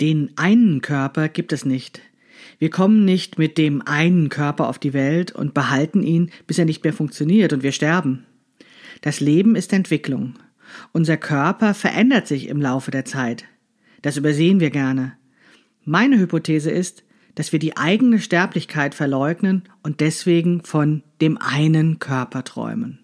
Den einen Körper gibt es nicht. Wir kommen nicht mit dem einen Körper auf die Welt und behalten ihn, bis er nicht mehr funktioniert und wir sterben. Das Leben ist Entwicklung. Unser Körper verändert sich im Laufe der Zeit. Das übersehen wir gerne. Meine Hypothese ist, dass wir die eigene Sterblichkeit verleugnen und deswegen von dem einen Körper träumen.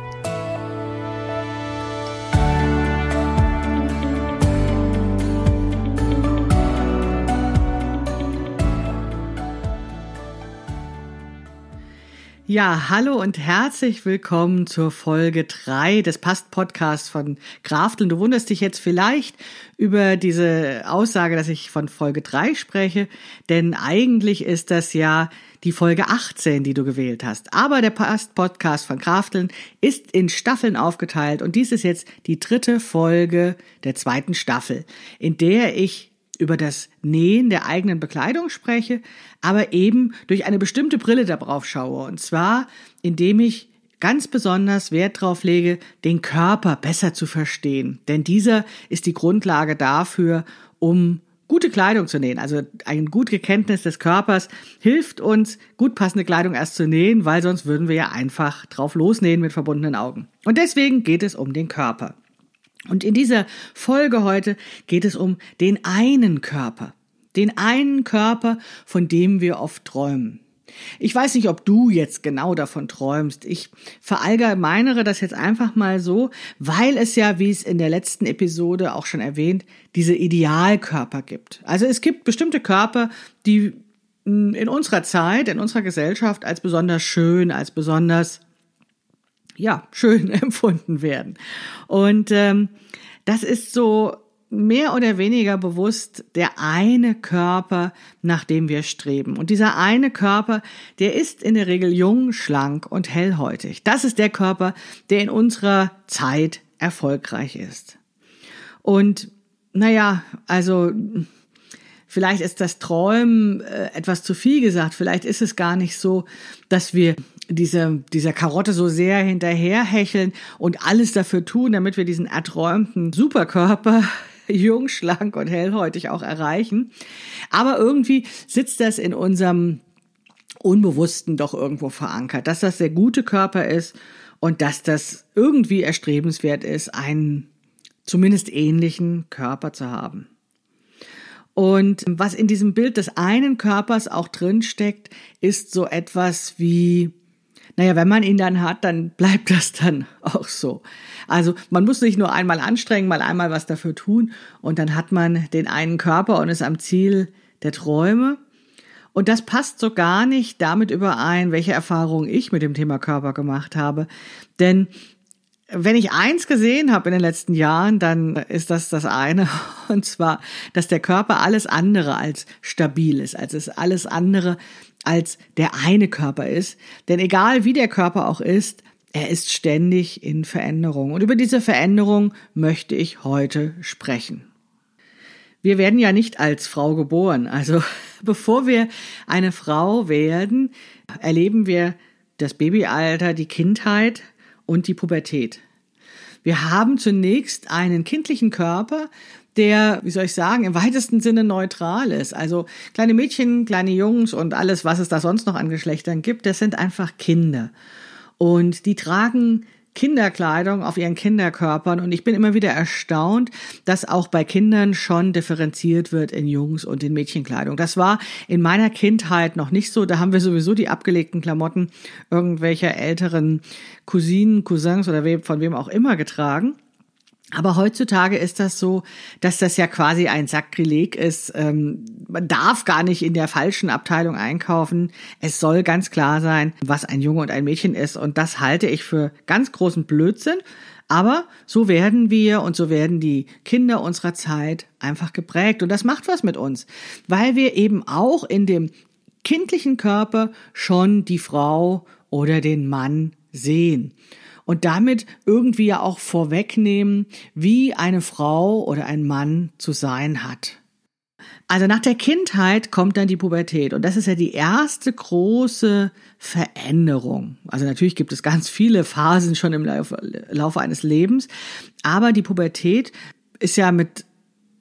Ja, hallo und herzlich willkommen zur Folge drei des Past-Podcasts von Krafteln. Du wunderst dich jetzt vielleicht über diese Aussage, dass ich von Folge drei spreche, denn eigentlich ist das ja die Folge 18, die du gewählt hast. Aber der Past-Podcast von Krafteln ist in Staffeln aufgeteilt und dies ist jetzt die dritte Folge der zweiten Staffel, in der ich über das Nähen der eigenen Bekleidung spreche, aber eben durch eine bestimmte Brille darauf schaue. Und zwar, indem ich ganz besonders Wert darauf lege, den Körper besser zu verstehen. Denn dieser ist die Grundlage dafür, um gute Kleidung zu nähen. Also ein gute Kenntnis des Körpers hilft uns, gut passende Kleidung erst zu nähen, weil sonst würden wir ja einfach drauf losnähen mit verbundenen Augen. Und deswegen geht es um den Körper. Und in dieser Folge heute geht es um den einen Körper. Den einen Körper, von dem wir oft träumen. Ich weiß nicht, ob du jetzt genau davon träumst. Ich verallgemeinere das jetzt einfach mal so, weil es ja, wie es in der letzten Episode auch schon erwähnt, diese Idealkörper gibt. Also es gibt bestimmte Körper, die in unserer Zeit, in unserer Gesellschaft als besonders schön, als besonders ja, schön empfunden werden. Und ähm, das ist so mehr oder weniger bewusst der eine Körper, nach dem wir streben. Und dieser eine Körper, der ist in der Regel jung, schlank und hellhäutig. Das ist der Körper, der in unserer Zeit erfolgreich ist. Und naja, also vielleicht ist das Träumen äh, etwas zu viel gesagt. Vielleicht ist es gar nicht so, dass wir diese, dieser Karotte so sehr hinterherhecheln und alles dafür tun, damit wir diesen erträumten Superkörper jung, schlank und hellhäutig auch erreichen. Aber irgendwie sitzt das in unserem Unbewussten doch irgendwo verankert, dass das der gute Körper ist und dass das irgendwie erstrebenswert ist, einen zumindest ähnlichen Körper zu haben. Und was in diesem Bild des einen Körpers auch drin steckt, ist so etwas wie naja, wenn man ihn dann hat, dann bleibt das dann auch so. Also man muss sich nur einmal anstrengen, mal einmal was dafür tun und dann hat man den einen Körper und ist am Ziel der Träume. Und das passt so gar nicht damit überein, welche Erfahrungen ich mit dem Thema Körper gemacht habe. Denn wenn ich eins gesehen habe in den letzten Jahren, dann ist das das eine, und zwar, dass der Körper alles andere als stabil ist, als es alles andere als der eine Körper ist. Denn egal wie der Körper auch ist, er ist ständig in Veränderung. Und über diese Veränderung möchte ich heute sprechen. Wir werden ja nicht als Frau geboren. Also bevor wir eine Frau werden, erleben wir das Babyalter, die Kindheit und die Pubertät. Wir haben zunächst einen kindlichen Körper, der, wie soll ich sagen, im weitesten Sinne neutral ist. Also kleine Mädchen, kleine Jungs und alles, was es da sonst noch an Geschlechtern gibt, das sind einfach Kinder. Und die tragen Kinderkleidung auf ihren Kinderkörpern und ich bin immer wieder erstaunt, dass auch bei Kindern schon differenziert wird in Jungs und in Mädchenkleidung. Das war in meiner Kindheit noch nicht so. Da haben wir sowieso die abgelegten Klamotten irgendwelcher älteren Cousinen, Cousins oder von wem auch immer getragen. Aber heutzutage ist das so, dass das ja quasi ein Sakrileg ist. Ähm, man darf gar nicht in der falschen Abteilung einkaufen. Es soll ganz klar sein, was ein Junge und ein Mädchen ist. Und das halte ich für ganz großen Blödsinn. Aber so werden wir und so werden die Kinder unserer Zeit einfach geprägt. Und das macht was mit uns, weil wir eben auch in dem kindlichen Körper schon die Frau oder den Mann sehen und damit irgendwie ja auch vorwegnehmen, wie eine Frau oder ein Mann zu sein hat. Also nach der Kindheit kommt dann die Pubertät und das ist ja die erste große Veränderung. Also natürlich gibt es ganz viele Phasen schon im Laufe, Laufe eines Lebens, aber die Pubertät ist ja mit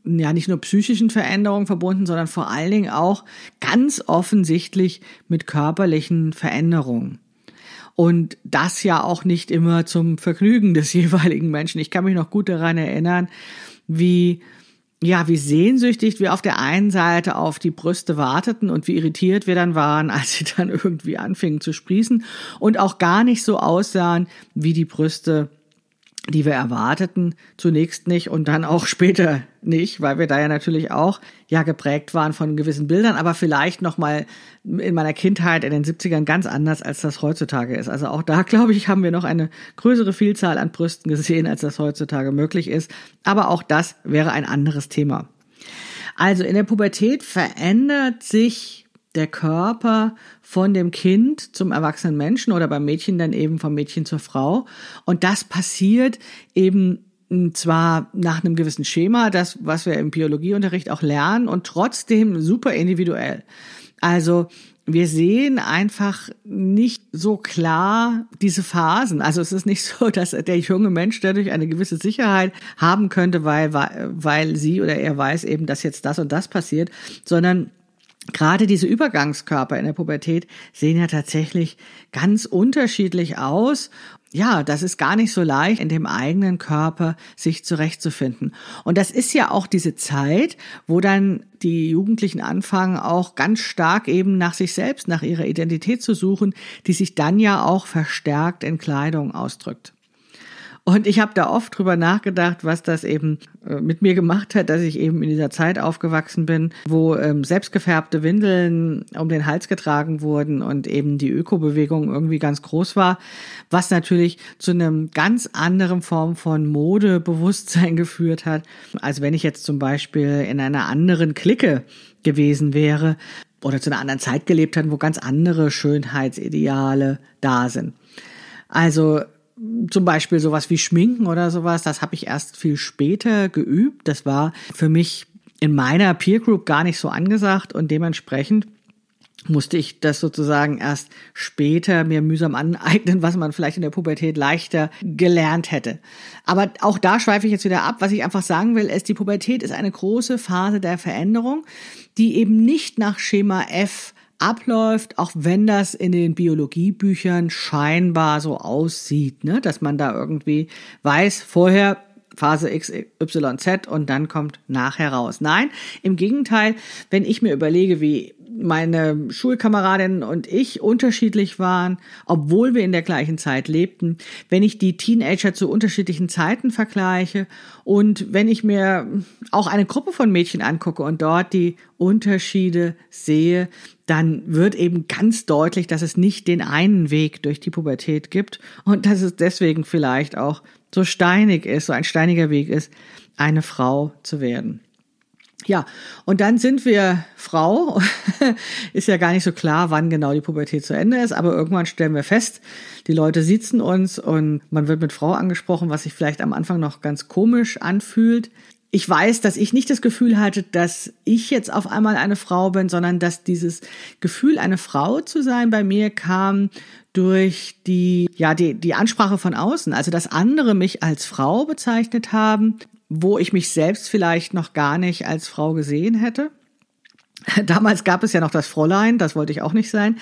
ja nicht nur psychischen Veränderungen verbunden, sondern vor allen Dingen auch ganz offensichtlich mit körperlichen Veränderungen. Und das ja auch nicht immer zum Vergnügen des jeweiligen Menschen. Ich kann mich noch gut daran erinnern, wie ja, wie sehnsüchtig wir auf der einen Seite auf die Brüste warteten und wie irritiert wir dann waren, als sie dann irgendwie anfingen zu sprießen und auch gar nicht so aussahen wie die Brüste die wir erwarteten, zunächst nicht und dann auch später nicht, weil wir da ja natürlich auch ja geprägt waren von gewissen Bildern, aber vielleicht noch mal in meiner Kindheit in den 70ern ganz anders als das heutzutage ist. Also auch da glaube ich, haben wir noch eine größere Vielzahl an Brüsten gesehen, als das heutzutage möglich ist, aber auch das wäre ein anderes Thema. Also in der Pubertät verändert sich der Körper von dem Kind zum erwachsenen Menschen oder beim Mädchen dann eben vom Mädchen zur Frau. Und das passiert eben zwar nach einem gewissen Schema, das, was wir im Biologieunterricht auch lernen, und trotzdem super individuell. Also wir sehen einfach nicht so klar diese Phasen. Also es ist nicht so, dass der junge Mensch dadurch eine gewisse Sicherheit haben könnte, weil, weil sie oder er weiß eben, dass jetzt das und das passiert, sondern Gerade diese Übergangskörper in der Pubertät sehen ja tatsächlich ganz unterschiedlich aus. Ja, das ist gar nicht so leicht, in dem eigenen Körper sich zurechtzufinden. Und das ist ja auch diese Zeit, wo dann die Jugendlichen anfangen, auch ganz stark eben nach sich selbst, nach ihrer Identität zu suchen, die sich dann ja auch verstärkt in Kleidung ausdrückt. Und ich habe da oft drüber nachgedacht, was das eben äh, mit mir gemacht hat, dass ich eben in dieser Zeit aufgewachsen bin, wo ähm, selbstgefärbte Windeln um den Hals getragen wurden und eben die Ökobewegung irgendwie ganz groß war, was natürlich zu einem ganz anderen Form von Modebewusstsein geführt hat, als wenn ich jetzt zum Beispiel in einer anderen Clique gewesen wäre oder zu einer anderen Zeit gelebt hat, wo ganz andere Schönheitsideale da sind. Also zum Beispiel sowas wie Schminken oder sowas, das habe ich erst viel später geübt. Das war für mich in meiner Peer Group gar nicht so angesagt und dementsprechend musste ich das sozusagen erst später mir mühsam aneignen, was man vielleicht in der Pubertät leichter gelernt hätte. Aber auch da schweife ich jetzt wieder ab. Was ich einfach sagen will, ist, die Pubertät ist eine große Phase der Veränderung, die eben nicht nach Schema F abläuft, auch wenn das in den Biologiebüchern scheinbar so aussieht, ne? dass man da irgendwie weiß, vorher Phase X, Y, Z und dann kommt nachher raus. Nein, im Gegenteil, wenn ich mir überlege, wie meine Schulkameradinnen und ich unterschiedlich waren, obwohl wir in der gleichen Zeit lebten, wenn ich die Teenager zu unterschiedlichen Zeiten vergleiche und wenn ich mir auch eine Gruppe von Mädchen angucke und dort die Unterschiede sehe, dann wird eben ganz deutlich, dass es nicht den einen Weg durch die Pubertät gibt und dass es deswegen vielleicht auch so steinig ist, so ein steiniger Weg ist, eine Frau zu werden. Ja, und dann sind wir Frau. ist ja gar nicht so klar, wann genau die Pubertät zu Ende ist, aber irgendwann stellen wir fest, die Leute sitzen uns und man wird mit Frau angesprochen, was sich vielleicht am Anfang noch ganz komisch anfühlt. Ich weiß, dass ich nicht das Gefühl hatte, dass ich jetzt auf einmal eine Frau bin, sondern dass dieses Gefühl, eine Frau zu sein, bei mir kam durch die, ja, die, die Ansprache von außen. Also, dass andere mich als Frau bezeichnet haben, wo ich mich selbst vielleicht noch gar nicht als Frau gesehen hätte. Damals gab es ja noch das Fräulein, das wollte ich auch nicht sein.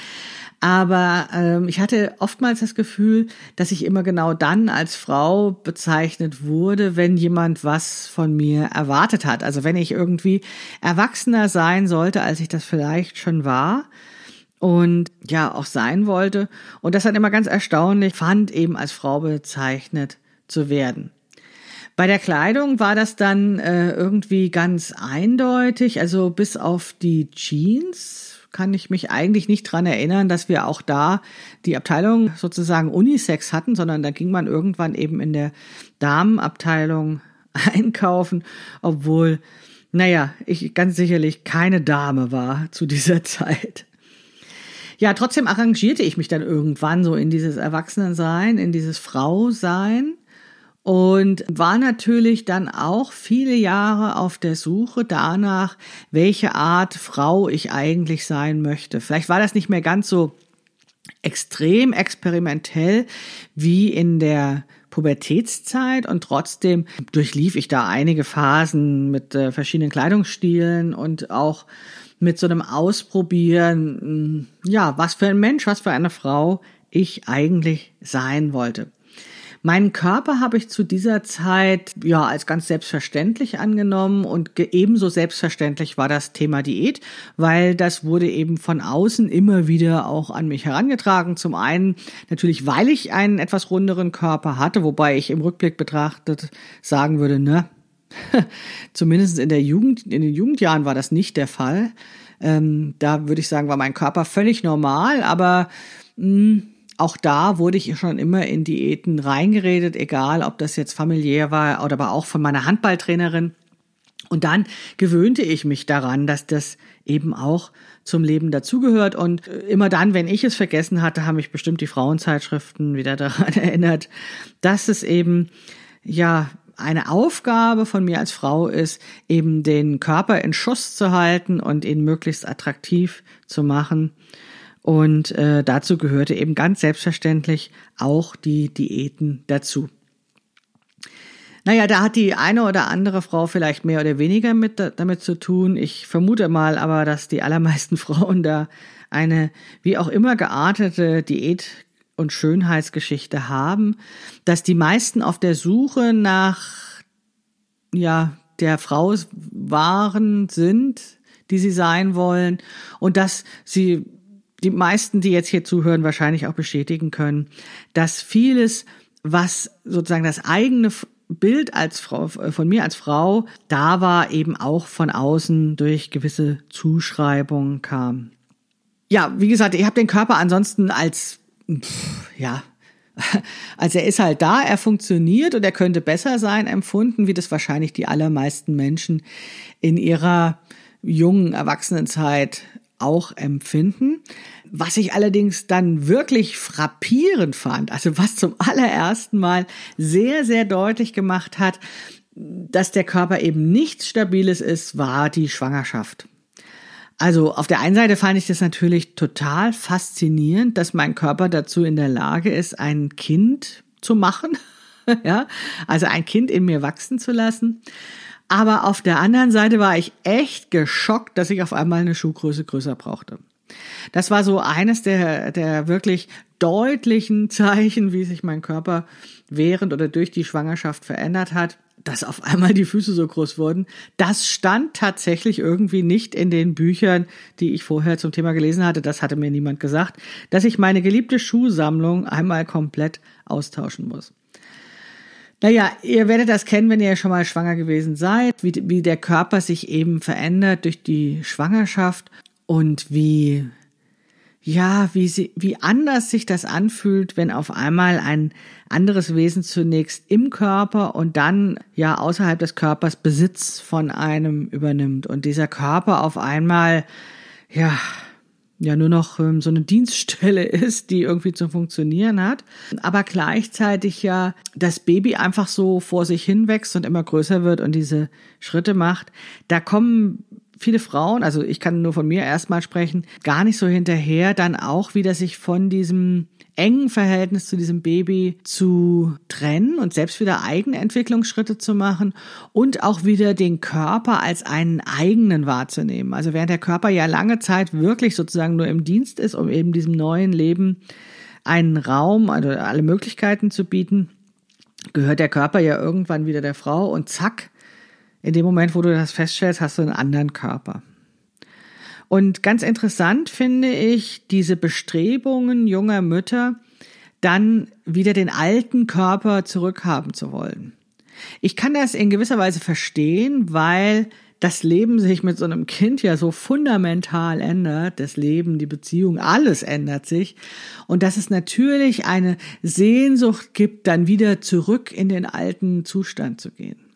Aber ähm, ich hatte oftmals das Gefühl, dass ich immer genau dann als Frau bezeichnet wurde, wenn jemand was von mir erwartet hat. Also wenn ich irgendwie erwachsener sein sollte, als ich das vielleicht schon war und ja auch sein wollte. Und das dann immer ganz erstaunlich fand, eben als Frau bezeichnet zu werden. Bei der Kleidung war das dann äh, irgendwie ganz eindeutig, also bis auf die Jeans kann ich mich eigentlich nicht dran erinnern, dass wir auch da die Abteilung sozusagen Unisex hatten, sondern da ging man irgendwann eben in der Damenabteilung einkaufen, obwohl, naja, ich ganz sicherlich keine Dame war zu dieser Zeit. Ja, trotzdem arrangierte ich mich dann irgendwann so in dieses Erwachsenensein, in dieses Frausein und war natürlich dann auch viele Jahre auf der Suche danach, welche Art Frau ich eigentlich sein möchte. Vielleicht war das nicht mehr ganz so extrem experimentell wie in der Pubertätszeit und trotzdem durchlief ich da einige Phasen mit äh, verschiedenen Kleidungsstilen und auch mit so einem Ausprobieren, hm, ja, was für ein Mensch, was für eine Frau ich eigentlich sein wollte. Meinen Körper habe ich zu dieser Zeit ja als ganz selbstverständlich angenommen und ebenso selbstverständlich war das Thema Diät, weil das wurde eben von außen immer wieder auch an mich herangetragen. Zum einen natürlich, weil ich einen etwas runderen Körper hatte, wobei ich im Rückblick betrachtet sagen würde, ne, zumindest in der Jugend, in den Jugendjahren war das nicht der Fall. Ähm, da würde ich sagen, war mein Körper völlig normal, aber mh, hm, auch da wurde ich schon immer in Diäten reingeredet, egal ob das jetzt familiär war oder aber auch von meiner Handballtrainerin. Und dann gewöhnte ich mich daran, dass das eben auch zum Leben dazugehört. Und immer dann, wenn ich es vergessen hatte, haben mich bestimmt die Frauenzeitschriften wieder daran erinnert, dass es eben, ja, eine Aufgabe von mir als Frau ist, eben den Körper in Schuss zu halten und ihn möglichst attraktiv zu machen. Und äh, dazu gehörte eben ganz selbstverständlich auch die Diäten dazu. Naja, da hat die eine oder andere Frau vielleicht mehr oder weniger mit, damit zu tun. Ich vermute mal aber, dass die allermeisten Frauen da eine wie auch immer geartete Diät und Schönheitsgeschichte haben, dass die meisten auf der Suche nach ja der Frau waren sind, die sie sein wollen und dass sie die meisten, die jetzt hier zuhören, wahrscheinlich auch bestätigen können, dass vieles, was sozusagen das eigene Bild als Frau, von mir als Frau da war, eben auch von außen durch gewisse Zuschreibungen kam. Ja, wie gesagt, ich habe den Körper ansonsten als, ja, also er ist halt da, er funktioniert und er könnte besser sein empfunden, wie das wahrscheinlich die allermeisten Menschen in ihrer jungen Erwachsenenzeit auch empfinden. Was ich allerdings dann wirklich frappierend fand, also was zum allerersten Mal sehr, sehr deutlich gemacht hat, dass der Körper eben nichts Stabiles ist, war die Schwangerschaft. Also auf der einen Seite fand ich das natürlich total faszinierend, dass mein Körper dazu in der Lage ist, ein Kind zu machen, ja, also ein Kind in mir wachsen zu lassen. Aber auf der anderen Seite war ich echt geschockt, dass ich auf einmal eine Schuhgröße größer brauchte. Das war so eines der, der wirklich deutlichen Zeichen, wie sich mein Körper während oder durch die Schwangerschaft verändert hat, dass auf einmal die Füße so groß wurden. Das stand tatsächlich irgendwie nicht in den Büchern, die ich vorher zum Thema gelesen hatte. Das hatte mir niemand gesagt, dass ich meine geliebte Schuhsammlung einmal komplett austauschen muss. Naja, ihr werdet das kennen, wenn ihr schon mal schwanger gewesen seid, wie, wie der Körper sich eben verändert durch die Schwangerschaft und wie, ja, wie sie, wie anders sich das anfühlt, wenn auf einmal ein anderes Wesen zunächst im Körper und dann ja außerhalb des Körpers Besitz von einem übernimmt. Und dieser Körper auf einmal, ja, ja nur noch ähm, so eine Dienststelle ist, die irgendwie zu funktionieren hat, aber gleichzeitig ja das Baby einfach so vor sich hinwächst und immer größer wird und diese Schritte macht, da kommen viele Frauen, also ich kann nur von mir erstmal sprechen, gar nicht so hinterher, dann auch wieder sich von diesem engen Verhältnis zu diesem Baby zu trennen und selbst wieder eigene Entwicklungsschritte zu machen und auch wieder den Körper als einen eigenen wahrzunehmen. Also während der Körper ja lange Zeit wirklich sozusagen nur im Dienst ist, um eben diesem neuen Leben einen Raum, also alle Möglichkeiten zu bieten, gehört der Körper ja irgendwann wieder der Frau und zack, in dem Moment, wo du das feststellst, hast du einen anderen Körper. Und ganz interessant finde ich diese Bestrebungen junger Mütter, dann wieder den alten Körper zurückhaben zu wollen. Ich kann das in gewisser Weise verstehen, weil das Leben sich mit so einem Kind ja so fundamental ändert, das Leben, die Beziehung, alles ändert sich und dass es natürlich eine Sehnsucht gibt, dann wieder zurück in den alten Zustand zu gehen.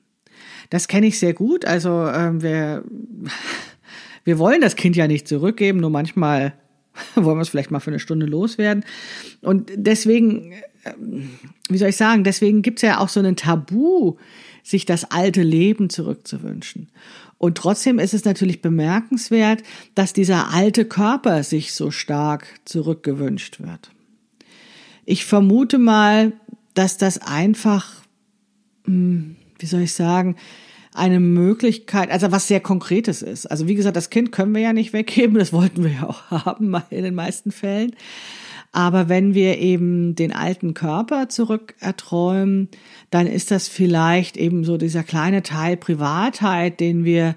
Das kenne ich sehr gut. Also ähm, wir, wir wollen das Kind ja nicht zurückgeben, nur manchmal wollen wir es vielleicht mal für eine Stunde loswerden. Und deswegen, ähm, wie soll ich sagen, deswegen gibt es ja auch so ein Tabu, sich das alte Leben zurückzuwünschen. Und trotzdem ist es natürlich bemerkenswert, dass dieser alte Körper sich so stark zurückgewünscht wird. Ich vermute mal, dass das einfach, hm, wie soll ich sagen, eine Möglichkeit, also was sehr Konkretes ist. Also wie gesagt, das Kind können wir ja nicht weggeben, das wollten wir ja auch haben in den meisten Fällen. Aber wenn wir eben den alten Körper zurück erträumen, dann ist das vielleicht eben so dieser kleine Teil Privatheit, den wir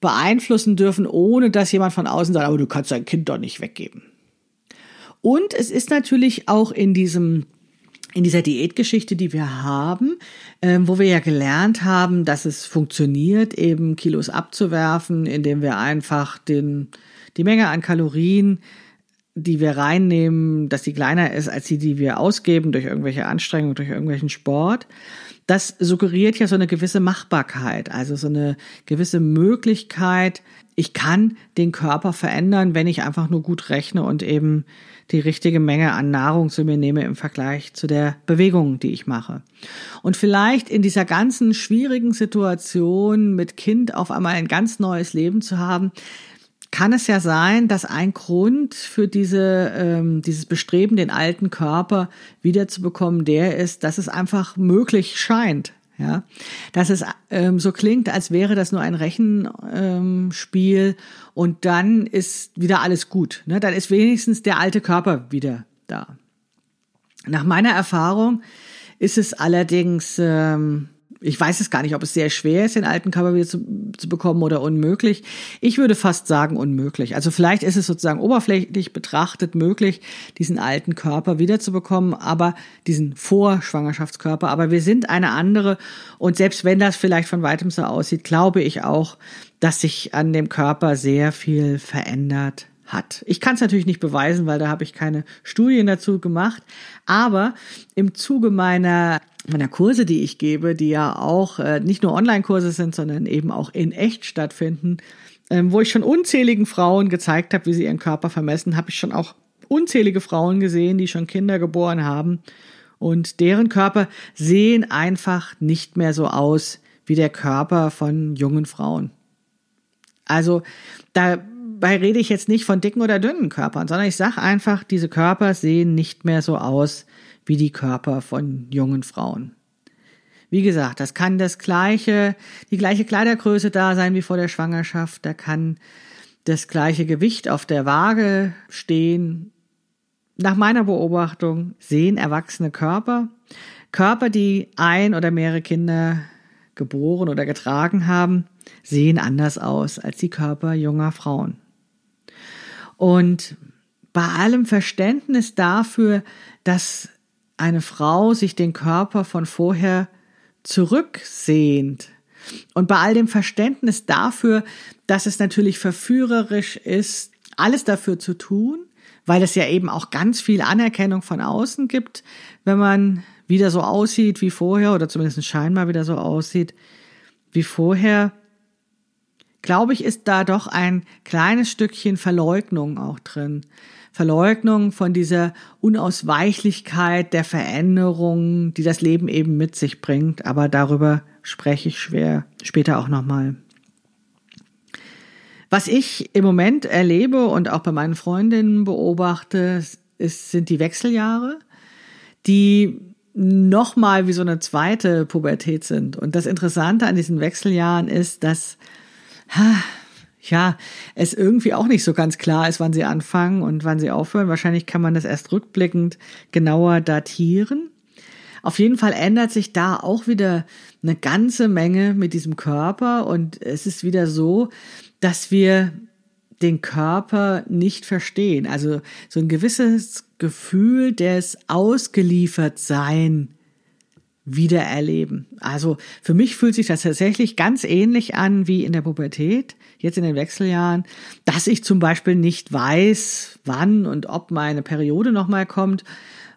beeinflussen dürfen, ohne dass jemand von außen sagt, aber du kannst dein Kind doch nicht weggeben. Und es ist natürlich auch in diesem in dieser Diätgeschichte, die wir haben, äh, wo wir ja gelernt haben, dass es funktioniert, eben Kilos abzuwerfen, indem wir einfach den, die Menge an Kalorien die wir reinnehmen, dass die kleiner ist als die, die wir ausgeben durch irgendwelche Anstrengungen, durch irgendwelchen Sport. Das suggeriert ja so eine gewisse Machbarkeit, also so eine gewisse Möglichkeit. Ich kann den Körper verändern, wenn ich einfach nur gut rechne und eben die richtige Menge an Nahrung zu mir nehme im Vergleich zu der Bewegung, die ich mache. Und vielleicht in dieser ganzen schwierigen Situation mit Kind auf einmal ein ganz neues Leben zu haben, kann es ja sein, dass ein Grund für diese, ähm, dieses Bestreben, den alten Körper wiederzubekommen, der ist, dass es einfach möglich scheint. Ja, dass es ähm, so klingt, als wäre das nur ein Rechenspiel ähm, und dann ist wieder alles gut. Ne? Dann ist wenigstens der alte Körper wieder da. Nach meiner Erfahrung ist es allerdings ähm, ich weiß es gar nicht, ob es sehr schwer ist, den alten Körper wieder zu, zu bekommen oder unmöglich. Ich würde fast sagen unmöglich. Also vielleicht ist es sozusagen oberflächlich betrachtet möglich, diesen alten Körper wiederzubekommen, aber diesen Vorschwangerschaftskörper. Aber wir sind eine andere. Und selbst wenn das vielleicht von weitem so aussieht, glaube ich auch, dass sich an dem Körper sehr viel verändert hat. Ich kann es natürlich nicht beweisen, weil da habe ich keine Studien dazu gemacht. Aber im Zuge meiner meiner Kurse, die ich gebe, die ja auch äh, nicht nur Online-Kurse sind, sondern eben auch in echt stattfinden, ähm, wo ich schon unzähligen Frauen gezeigt habe, wie sie ihren Körper vermessen, habe ich schon auch unzählige Frauen gesehen, die schon Kinder geboren haben und deren Körper sehen einfach nicht mehr so aus wie der Körper von jungen Frauen. Also dabei rede ich jetzt nicht von dicken oder dünnen Körpern, sondern ich sage einfach, diese Körper sehen nicht mehr so aus wie die Körper von jungen Frauen. Wie gesagt, das kann das gleiche, die gleiche Kleidergröße da sein wie vor der Schwangerschaft. Da kann das gleiche Gewicht auf der Waage stehen. Nach meiner Beobachtung sehen erwachsene Körper, Körper, die ein oder mehrere Kinder geboren oder getragen haben, sehen anders aus als die Körper junger Frauen. Und bei allem Verständnis dafür, dass eine Frau sich den Körper von vorher zurücksehnt und bei all dem Verständnis dafür, dass es natürlich verführerisch ist, alles dafür zu tun, weil es ja eben auch ganz viel Anerkennung von außen gibt, wenn man wieder so aussieht wie vorher oder zumindest scheinbar wieder so aussieht wie vorher, glaube ich, ist da doch ein kleines Stückchen Verleugnung auch drin. Verleugnung von dieser Unausweichlichkeit der Veränderungen, die das Leben eben mit sich bringt. Aber darüber spreche ich schwer später auch nochmal. Was ich im Moment erlebe und auch bei meinen Freundinnen beobachte, ist, sind die Wechseljahre, die nochmal wie so eine zweite Pubertät sind. Und das Interessante an diesen Wechseljahren ist, dass ha, ja, es irgendwie auch nicht so ganz klar ist, wann sie anfangen und wann sie aufhören. Wahrscheinlich kann man das erst rückblickend genauer datieren. Auf jeden Fall ändert sich da auch wieder eine ganze Menge mit diesem Körper und es ist wieder so, dass wir den Körper nicht verstehen. Also so ein gewisses Gefühl des Ausgeliefertsein wieder erleben. Also für mich fühlt sich das tatsächlich ganz ähnlich an wie in der Pubertät, jetzt in den Wechseljahren, dass ich zum Beispiel nicht weiß, wann und ob meine Periode nochmal kommt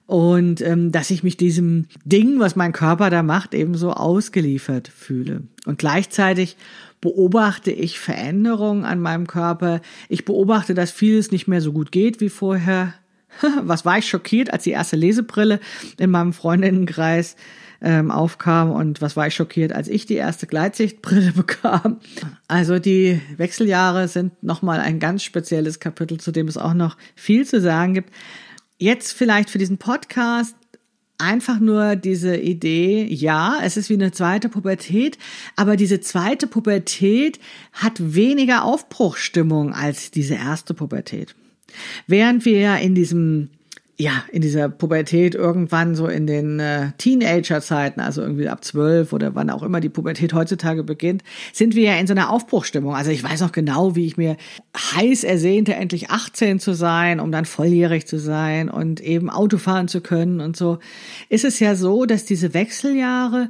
und ähm, dass ich mich diesem Ding, was mein Körper da macht, ebenso ausgeliefert fühle. Und gleichzeitig beobachte ich Veränderungen an meinem Körper. Ich beobachte, dass vieles nicht mehr so gut geht wie vorher. Was war ich schockiert, als die erste Lesebrille in meinem Freundinnenkreis ähm, aufkam und was war ich schockiert, als ich die erste Gleitsichtbrille bekam. Also die Wechseljahre sind nochmal ein ganz spezielles Kapitel, zu dem es auch noch viel zu sagen gibt. Jetzt vielleicht für diesen Podcast einfach nur diese Idee, ja, es ist wie eine zweite Pubertät, aber diese zweite Pubertät hat weniger Aufbruchstimmung als diese erste Pubertät. Während wir ja in diesem ja, in dieser Pubertät irgendwann so in den äh, Teenager-Zeiten, also irgendwie ab zwölf oder wann auch immer die Pubertät heutzutage beginnt, sind wir ja in so einer Aufbruchstimmung. Also ich weiß noch genau, wie ich mir heiß ersehnte, endlich 18 zu sein, um dann volljährig zu sein und eben Auto fahren zu können und so. Ist es ja so, dass diese Wechseljahre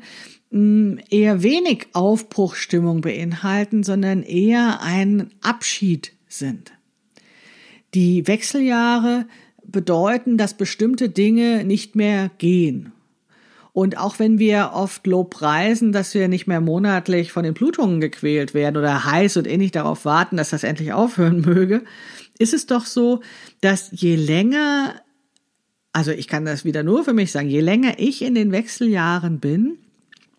mh, hm, eher wenig Aufbruchstimmung beinhalten, sondern eher ein Abschied sind. Die Wechseljahre bedeuten, dass bestimmte Dinge nicht mehr gehen. Und auch wenn wir oft Lob preisen, dass wir nicht mehr monatlich von den Blutungen gequält werden oder heiß und innig darauf warten, dass das endlich aufhören möge, ist es doch so, dass je länger, also ich kann das wieder nur für mich sagen, je länger ich in den Wechseljahren bin,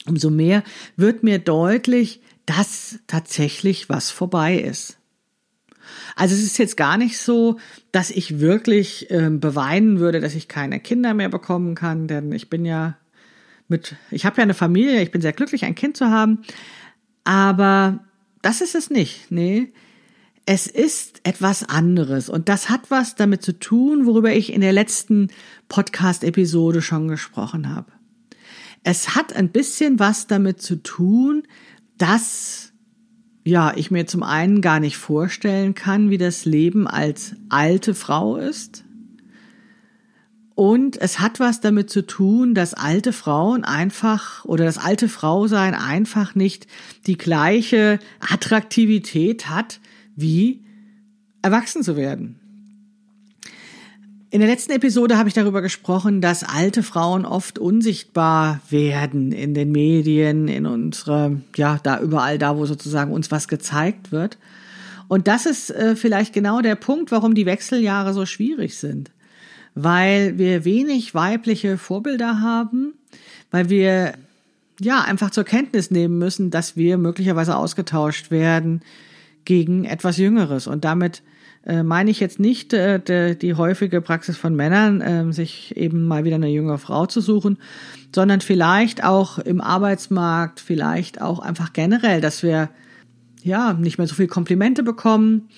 umso mehr wird mir deutlich, dass tatsächlich was vorbei ist. Also es ist jetzt gar nicht so, dass ich wirklich äh, beweinen würde, dass ich keine Kinder mehr bekommen kann, denn ich bin ja mit, ich habe ja eine Familie, ich bin sehr glücklich, ein Kind zu haben, aber das ist es nicht, nee. Es ist etwas anderes und das hat was damit zu tun, worüber ich in der letzten Podcast-Episode schon gesprochen habe. Es hat ein bisschen was damit zu tun, dass ja, ich mir zum einen gar nicht vorstellen kann, wie das Leben als alte Frau ist. Und es hat was damit zu tun, dass alte Frauen einfach oder das alte Frausein einfach nicht die gleiche Attraktivität hat, wie erwachsen zu werden. In der letzten Episode habe ich darüber gesprochen, dass alte Frauen oft unsichtbar werden in den Medien, in unserer, ja, da überall da, wo sozusagen uns was gezeigt wird. Und das ist äh, vielleicht genau der Punkt, warum die Wechseljahre so schwierig sind. Weil wir wenig weibliche Vorbilder haben, weil wir ja einfach zur Kenntnis nehmen müssen, dass wir möglicherweise ausgetauscht werden gegen etwas Jüngeres und damit äh, meine ich jetzt nicht äh, de, die häufige Praxis von Männern, äh, sich eben mal wieder eine junge Frau zu suchen, sondern vielleicht auch im Arbeitsmarkt, vielleicht auch einfach generell, dass wir ja nicht mehr so viel Komplimente bekommen,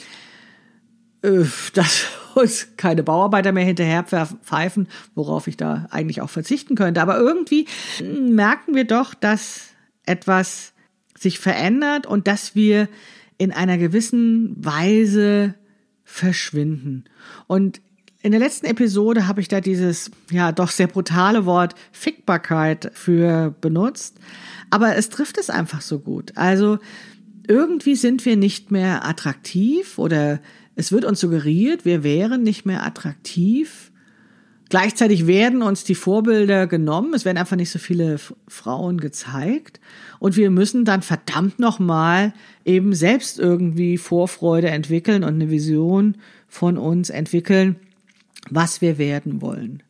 äh, dass uns keine Bauarbeiter mehr hinterher pfeifen, worauf ich da eigentlich auch verzichten könnte. Aber irgendwie merken wir doch, dass etwas sich verändert und dass wir in einer gewissen Weise verschwinden. Und in der letzten Episode habe ich da dieses, ja, doch sehr brutale Wort Fickbarkeit für benutzt. Aber es trifft es einfach so gut. Also irgendwie sind wir nicht mehr attraktiv oder es wird uns suggeriert, wir wären nicht mehr attraktiv. Gleichzeitig werden uns die Vorbilder genommen. Es werden einfach nicht so viele Frauen gezeigt. Und wir müssen dann verdammt nochmal eben selbst irgendwie Vorfreude entwickeln und eine Vision von uns entwickeln, was wir werden wollen.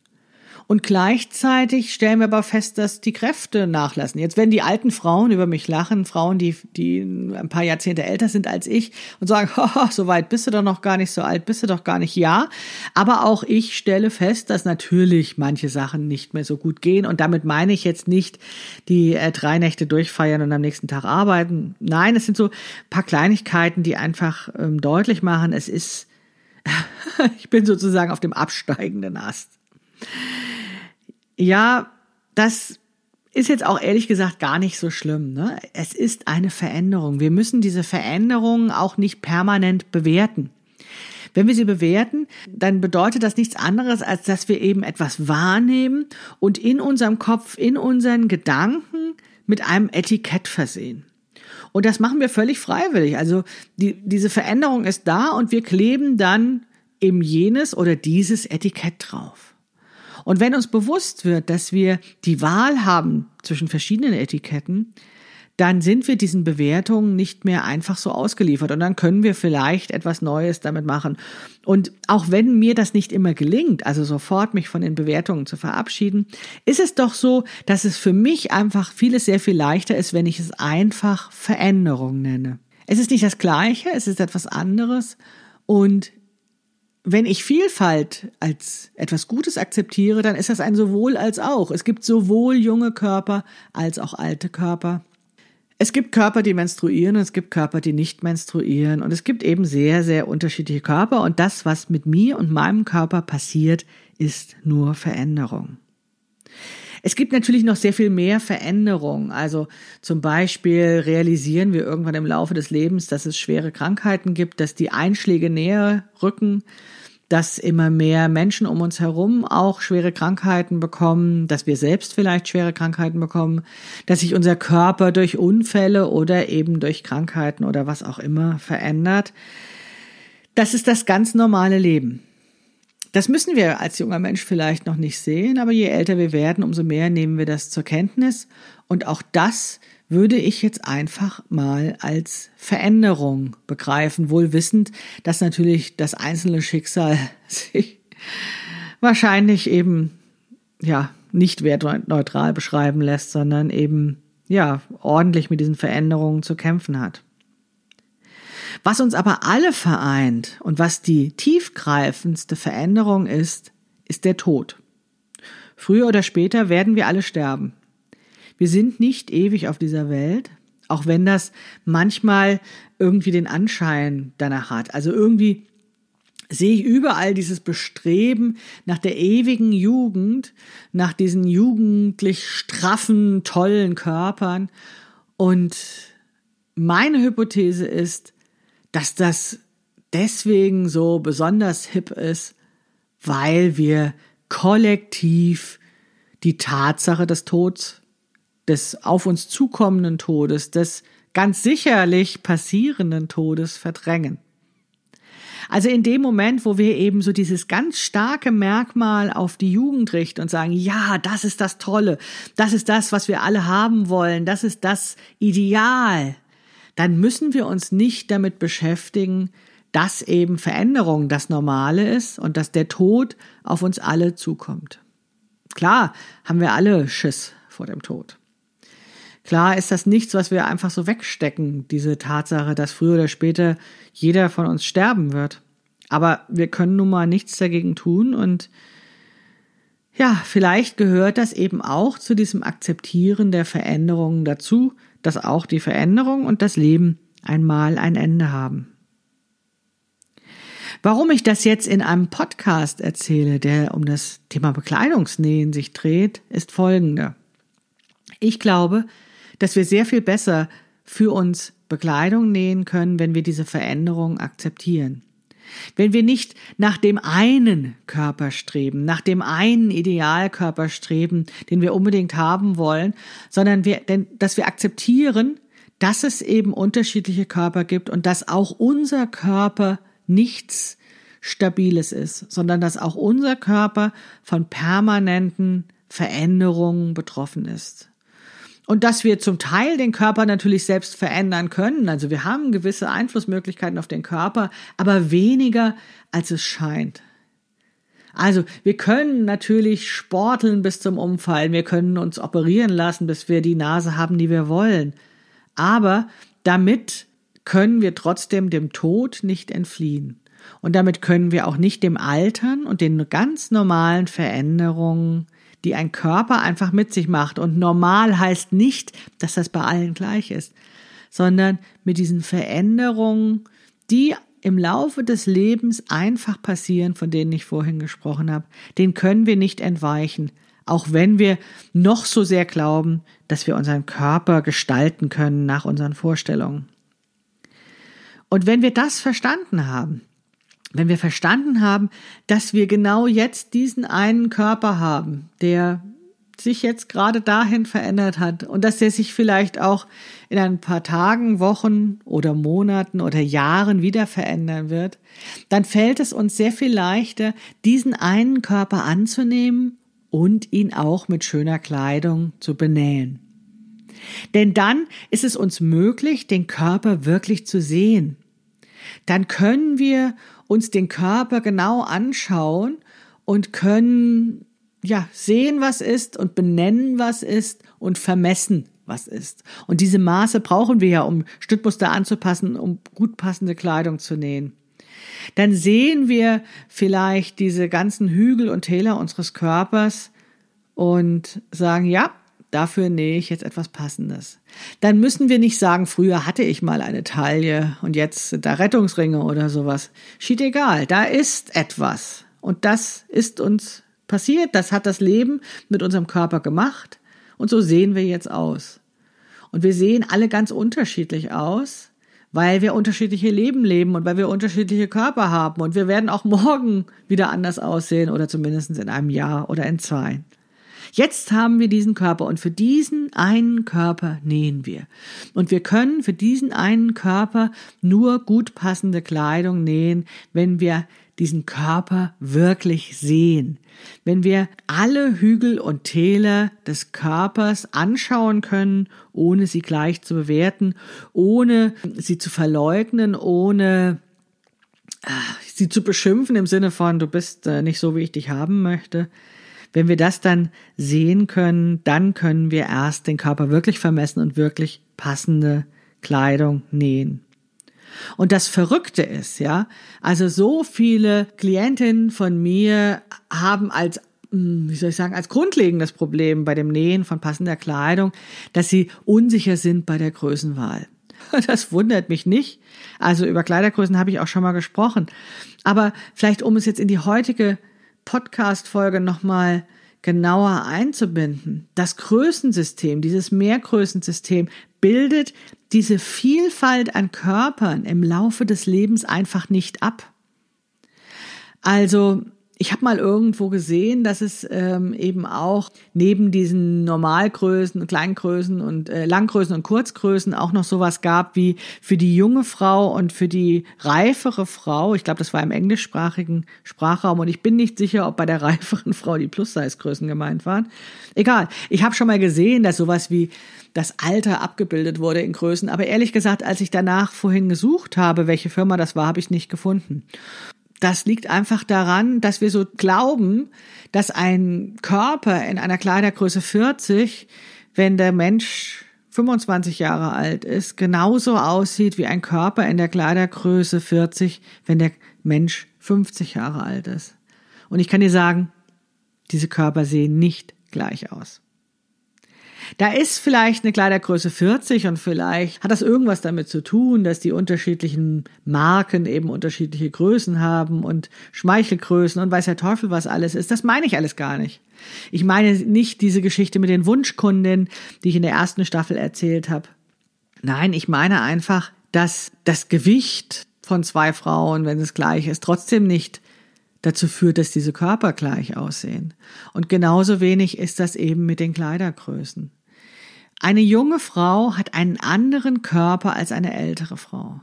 Und gleichzeitig stellen wir aber fest, dass die Kräfte nachlassen. Jetzt werden die alten Frauen über mich lachen, Frauen, die, die ein paar Jahrzehnte älter sind als ich und sagen, so weit bist du doch noch gar nicht, so alt bist du doch gar nicht. Ja, aber auch ich stelle fest, dass natürlich manche Sachen nicht mehr so gut gehen. Und damit meine ich jetzt nicht die äh, drei Nächte durchfeiern und am nächsten Tag arbeiten. Nein, es sind so paar Kleinigkeiten, die einfach ähm, deutlich machen, es ist, ich bin sozusagen auf dem absteigenden Ast. Ja, das ist jetzt auch ehrlich gesagt gar nicht so schlimm. Ne? Es ist eine Veränderung. Wir müssen diese Veränderung auch nicht permanent bewerten. Wenn wir sie bewerten, dann bedeutet das nichts anderes, als dass wir eben etwas wahrnehmen und in unserem Kopf, in unseren Gedanken mit einem Etikett versehen. Und das machen wir völlig freiwillig. Also die, diese Veränderung ist da und wir kleben dann eben jenes oder dieses Etikett drauf. Und wenn uns bewusst wird, dass wir die Wahl haben zwischen verschiedenen Etiketten, dann sind wir diesen Bewertungen nicht mehr einfach so ausgeliefert und dann können wir vielleicht etwas Neues damit machen. Und auch wenn mir das nicht immer gelingt, also sofort mich von den Bewertungen zu verabschieden, ist es doch so, dass es für mich einfach vieles sehr viel leichter ist, wenn ich es einfach Veränderung nenne. Es ist nicht das Gleiche, es ist etwas anderes und wenn ich Vielfalt als etwas Gutes akzeptiere, dann ist das ein sowohl als auch. Es gibt sowohl junge Körper als auch alte Körper. Es gibt Körper, die menstruieren und es gibt Körper, die nicht menstruieren. Und es gibt eben sehr, sehr unterschiedliche Körper. Und das, was mit mir und meinem Körper passiert, ist nur Veränderung. Es gibt natürlich noch sehr viel mehr Veränderungen. Also zum Beispiel realisieren wir irgendwann im Laufe des Lebens, dass es schwere Krankheiten gibt, dass die Einschläge näher rücken, dass immer mehr Menschen um uns herum auch schwere Krankheiten bekommen, dass wir selbst vielleicht schwere Krankheiten bekommen, dass sich unser Körper durch Unfälle oder eben durch Krankheiten oder was auch immer verändert. Das ist das ganz normale Leben. Das müssen wir als junger Mensch vielleicht noch nicht sehen, aber je älter wir werden, umso mehr nehmen wir das zur Kenntnis. Und auch das würde ich jetzt einfach mal als Veränderung begreifen, wohl wissend, dass natürlich das einzelne Schicksal sich wahrscheinlich eben, ja, nicht wertneutral beschreiben lässt, sondern eben, ja, ordentlich mit diesen Veränderungen zu kämpfen hat. Was uns aber alle vereint und was die tiefgreifendste Veränderung ist, ist der Tod. Früher oder später werden wir alle sterben. Wir sind nicht ewig auf dieser Welt, auch wenn das manchmal irgendwie den Anschein danach hat. Also irgendwie sehe ich überall dieses Bestreben nach der ewigen Jugend, nach diesen jugendlich straffen, tollen Körpern. Und meine Hypothese ist, dass das deswegen so besonders hip ist, weil wir kollektiv die Tatsache des Todes des auf uns zukommenden Todes, des ganz sicherlich passierenden Todes verdrängen. Also in dem Moment, wo wir eben so dieses ganz starke Merkmal auf die Jugend richten und sagen, ja, das ist das Tolle, das ist das, was wir alle haben wollen, das ist das Ideal, dann müssen wir uns nicht damit beschäftigen, dass eben Veränderung das Normale ist und dass der Tod auf uns alle zukommt. Klar haben wir alle Schiss vor dem Tod. Klar ist das nichts, was wir einfach so wegstecken, diese Tatsache, dass früher oder später jeder von uns sterben wird. Aber wir können nun mal nichts dagegen tun und ja, vielleicht gehört das eben auch zu diesem Akzeptieren der Veränderungen dazu, dass auch die Veränderung und das Leben einmal ein Ende haben. Warum ich das jetzt in einem Podcast erzähle, der um das Thema Bekleidungsnähen sich dreht, ist folgende. Ich glaube, dass wir sehr viel besser für uns Bekleidung nähen können, wenn wir diese Veränderung akzeptieren. Wenn wir nicht nach dem einen Körper streben, nach dem einen Idealkörper streben, den wir unbedingt haben wollen, sondern wir, denn, dass wir akzeptieren, dass es eben unterschiedliche Körper gibt und dass auch unser Körper nichts Stabiles ist, sondern dass auch unser Körper von permanenten Veränderungen betroffen ist. Und dass wir zum Teil den Körper natürlich selbst verändern können. Also wir haben gewisse Einflussmöglichkeiten auf den Körper, aber weniger als es scheint. Also wir können natürlich sporteln bis zum Umfallen, wir können uns operieren lassen, bis wir die Nase haben, die wir wollen. Aber damit können wir trotzdem dem Tod nicht entfliehen. Und damit können wir auch nicht dem Altern und den ganz normalen Veränderungen die ein Körper einfach mit sich macht. Und normal heißt nicht, dass das bei allen gleich ist, sondern mit diesen Veränderungen, die im Laufe des Lebens einfach passieren, von denen ich vorhin gesprochen habe, den können wir nicht entweichen, auch wenn wir noch so sehr glauben, dass wir unseren Körper gestalten können nach unseren Vorstellungen. Und wenn wir das verstanden haben, wenn wir verstanden haben, dass wir genau jetzt diesen einen Körper haben, der sich jetzt gerade dahin verändert hat und dass der sich vielleicht auch in ein paar Tagen, Wochen oder Monaten oder Jahren wieder verändern wird, dann fällt es uns sehr viel leichter, diesen einen Körper anzunehmen und ihn auch mit schöner Kleidung zu benähen. Denn dann ist es uns möglich, den Körper wirklich zu sehen. Dann können wir uns den Körper genau anschauen und können ja sehen, was ist und benennen, was ist und vermessen, was ist. Und diese Maße brauchen wir ja, um Schnittmuster anzupassen, um gut passende Kleidung zu nähen. Dann sehen wir vielleicht diese ganzen Hügel und Täler unseres Körpers und sagen, ja, dafür nähe ich jetzt etwas Passendes. Dann müssen wir nicht sagen, früher hatte ich mal eine Taille und jetzt sind da Rettungsringe oder sowas. Schied egal, da ist etwas. Und das ist uns passiert, das hat das Leben mit unserem Körper gemacht und so sehen wir jetzt aus. Und wir sehen alle ganz unterschiedlich aus, weil wir unterschiedliche Leben leben und weil wir unterschiedliche Körper haben und wir werden auch morgen wieder anders aussehen oder zumindest in einem Jahr oder in zwei. Jetzt haben wir diesen Körper und für diesen einen Körper nähen wir. Und wir können für diesen einen Körper nur gut passende Kleidung nähen, wenn wir diesen Körper wirklich sehen. Wenn wir alle Hügel und Täler des Körpers anschauen können, ohne sie gleich zu bewerten, ohne sie zu verleugnen, ohne äh, sie zu beschimpfen im Sinne von, du bist äh, nicht so, wie ich dich haben möchte, wenn wir das dann sehen können, dann können wir erst den Körper wirklich vermessen und wirklich passende Kleidung nähen. Und das Verrückte ist, ja, also so viele Klientinnen von mir haben als hm, wie soll ich sagen, als grundlegendes Problem bei dem Nähen von passender Kleidung, dass sie unsicher sind bei der Größenwahl. Das wundert mich nicht. Also über Kleidergrößen habe ich auch schon mal gesprochen. Aber vielleicht, um es jetzt in die heutige Podcast-Folge nochmal genauer einzubinden. Das Größensystem, dieses Mehrgrößensystem bildet diese Vielfalt an Körpern im Laufe des Lebens einfach nicht ab. Also ich habe mal irgendwo gesehen, dass es ähm, eben auch neben diesen Normalgrößen, Kleingrößen und äh, Langgrößen und Kurzgrößen auch noch sowas gab wie für die junge Frau und für die reifere Frau. Ich glaube, das war im englischsprachigen Sprachraum und ich bin nicht sicher, ob bei der reiferen Frau die Plus-Size-Größen gemeint waren. Egal. Ich habe schon mal gesehen, dass sowas wie das Alter abgebildet wurde in Größen. Aber ehrlich gesagt, als ich danach vorhin gesucht habe, welche Firma das war, habe ich nicht gefunden. Das liegt einfach daran, dass wir so glauben, dass ein Körper in einer Kleidergröße 40, wenn der Mensch 25 Jahre alt ist, genauso aussieht wie ein Körper in der Kleidergröße 40, wenn der Mensch 50 Jahre alt ist. Und ich kann dir sagen, diese Körper sehen nicht gleich aus. Da ist vielleicht eine Kleidergröße 40 und vielleicht hat das irgendwas damit zu tun, dass die unterschiedlichen Marken eben unterschiedliche Größen haben und Schmeichelgrößen und weiß der Teufel was alles ist. Das meine ich alles gar nicht. Ich meine nicht diese Geschichte mit den Wunschkundinnen, die ich in der ersten Staffel erzählt habe. Nein, ich meine einfach, dass das Gewicht von zwei Frauen, wenn es gleich ist, trotzdem nicht dazu führt, dass diese Körper gleich aussehen. Und genauso wenig ist das eben mit den Kleidergrößen. Eine junge Frau hat einen anderen Körper als eine ältere Frau.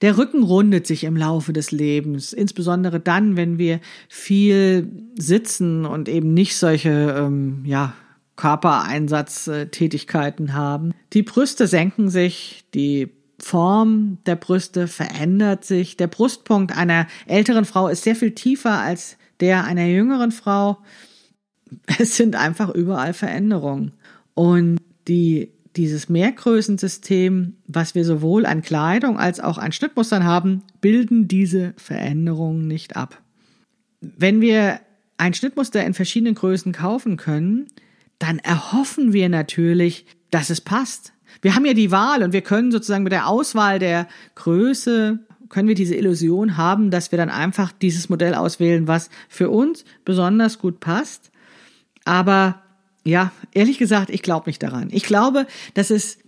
Der Rücken rundet sich im Laufe des Lebens, insbesondere dann, wenn wir viel sitzen und eben nicht solche, ähm, ja, Körpereinsatztätigkeiten haben. Die Brüste senken sich, die Form der Brüste verändert sich. Der Brustpunkt einer älteren Frau ist sehr viel tiefer als der einer jüngeren Frau. Es sind einfach überall Veränderungen. Und die, dieses Mehrgrößensystem, was wir sowohl an Kleidung als auch an Schnittmustern haben, bilden diese Veränderungen nicht ab. Wenn wir ein Schnittmuster in verschiedenen Größen kaufen können, dann erhoffen wir natürlich, dass es passt. Wir haben ja die Wahl und wir können sozusagen mit der Auswahl der Größe können wir diese Illusion haben, dass wir dann einfach dieses Modell auswählen, was für uns besonders gut passt. Aber ja, ehrlich gesagt, ich glaube nicht daran. Ich glaube, dass es,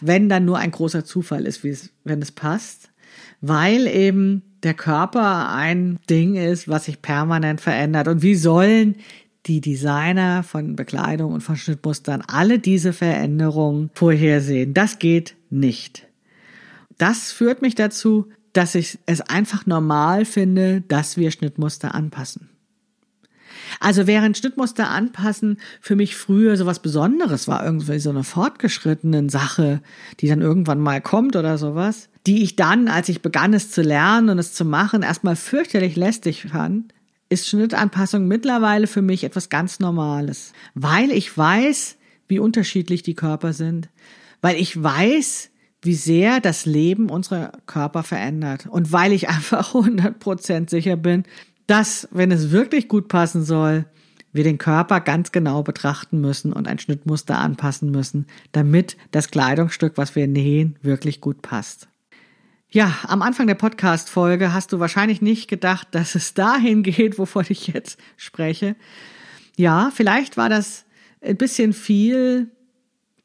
wenn dann nur ein großer Zufall ist, wenn es passt, weil eben der Körper ein Ding ist, was sich permanent verändert. Und wie sollen die Designer von Bekleidung und von Schnittmustern alle diese Veränderungen vorhersehen? Das geht nicht. Das führt mich dazu, dass ich es einfach normal finde, dass wir Schnittmuster anpassen. Also während Schnittmuster anpassen für mich früher so was Besonderes war, irgendwie so eine fortgeschrittene Sache, die dann irgendwann mal kommt oder sowas, die ich dann, als ich begann es zu lernen und es zu machen, erstmal fürchterlich lästig fand, ist Schnittanpassung mittlerweile für mich etwas ganz Normales, weil ich weiß, wie unterschiedlich die Körper sind, weil ich weiß, wie sehr das Leben unserer Körper verändert. Und weil ich einfach 100% sicher bin, dass, wenn es wirklich gut passen soll, wir den Körper ganz genau betrachten müssen und ein Schnittmuster anpassen müssen, damit das Kleidungsstück, was wir nähen, wirklich gut passt. Ja, am Anfang der Podcast-Folge hast du wahrscheinlich nicht gedacht, dass es dahin geht, wovon ich jetzt spreche. Ja, vielleicht war das ein bisschen viel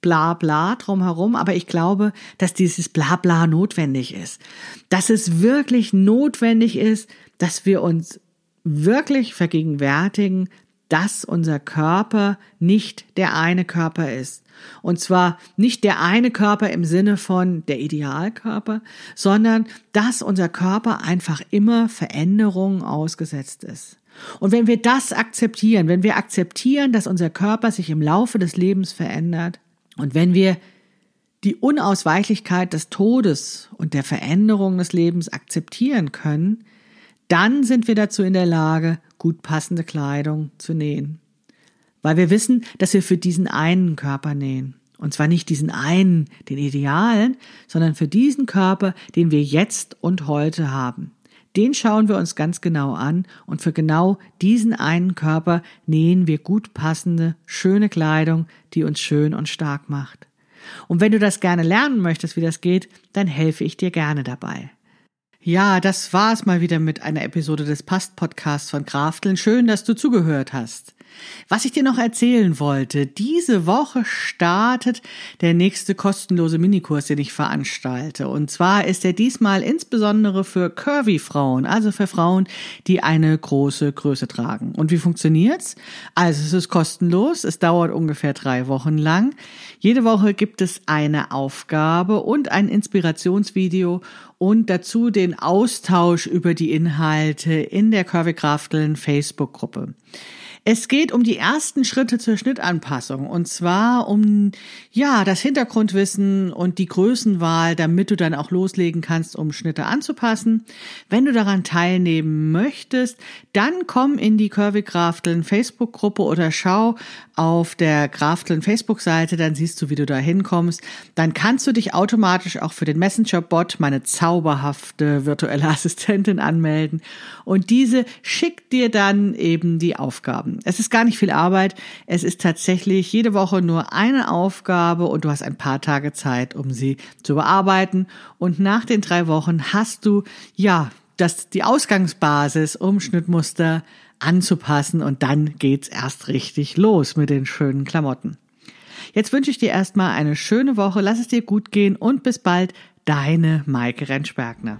bla bla drumherum, aber ich glaube, dass dieses bla bla notwendig ist. Dass es wirklich notwendig ist, dass wir uns wirklich vergegenwärtigen, dass unser Körper nicht der eine Körper ist. Und zwar nicht der eine Körper im Sinne von der Idealkörper, sondern dass unser Körper einfach immer Veränderungen ausgesetzt ist. Und wenn wir das akzeptieren, wenn wir akzeptieren, dass unser Körper sich im Laufe des Lebens verändert und wenn wir die Unausweichlichkeit des Todes und der Veränderung des Lebens akzeptieren können, dann sind wir dazu in der Lage, gut passende Kleidung zu nähen. Weil wir wissen, dass wir für diesen einen Körper nähen. Und zwar nicht diesen einen, den idealen, sondern für diesen Körper, den wir jetzt und heute haben. Den schauen wir uns ganz genau an und für genau diesen einen Körper nähen wir gut passende, schöne Kleidung, die uns schön und stark macht. Und wenn du das gerne lernen möchtest, wie das geht, dann helfe ich dir gerne dabei. Ja, das war es mal wieder mit einer Episode des Past-Podcasts von Krafteln. Schön, dass du zugehört hast. Was ich dir noch erzählen wollte, diese Woche startet der nächste kostenlose Minikurs, den ich veranstalte. Und zwar ist er diesmal insbesondere für Curvy-Frauen, also für Frauen, die eine große Größe tragen. Und wie funktioniert's? Also es ist kostenlos, es dauert ungefähr drei Wochen lang. Jede Woche gibt es eine Aufgabe und ein Inspirationsvideo und dazu den Austausch über die Inhalte in der Curvy Krafteln Facebook-Gruppe. Es geht um die ersten Schritte zur Schnittanpassung und zwar um ja das Hintergrundwissen und die Größenwahl, damit du dann auch loslegen kannst, um Schnitte anzupassen. Wenn du daran teilnehmen möchtest, dann komm in die Curvy Krafteln Facebook Gruppe oder schau auf der Krafteln Facebook Seite, dann siehst du, wie du da hinkommst. Dann kannst du dich automatisch auch für den Messenger Bot, meine zauberhafte virtuelle Assistentin anmelden und diese schickt dir dann eben die Aufgaben. Es ist gar nicht viel Arbeit. Es ist tatsächlich jede Woche nur eine Aufgabe und du hast ein paar Tage Zeit, um sie zu bearbeiten. Und nach den drei Wochen hast du, ja, das, die Ausgangsbasis, um Schnittmuster anzupassen und dann geht's erst richtig los mit den schönen Klamotten. Jetzt wünsche ich dir erstmal eine schöne Woche, lass es dir gut gehen und bis bald, deine Maike Rentschbergner.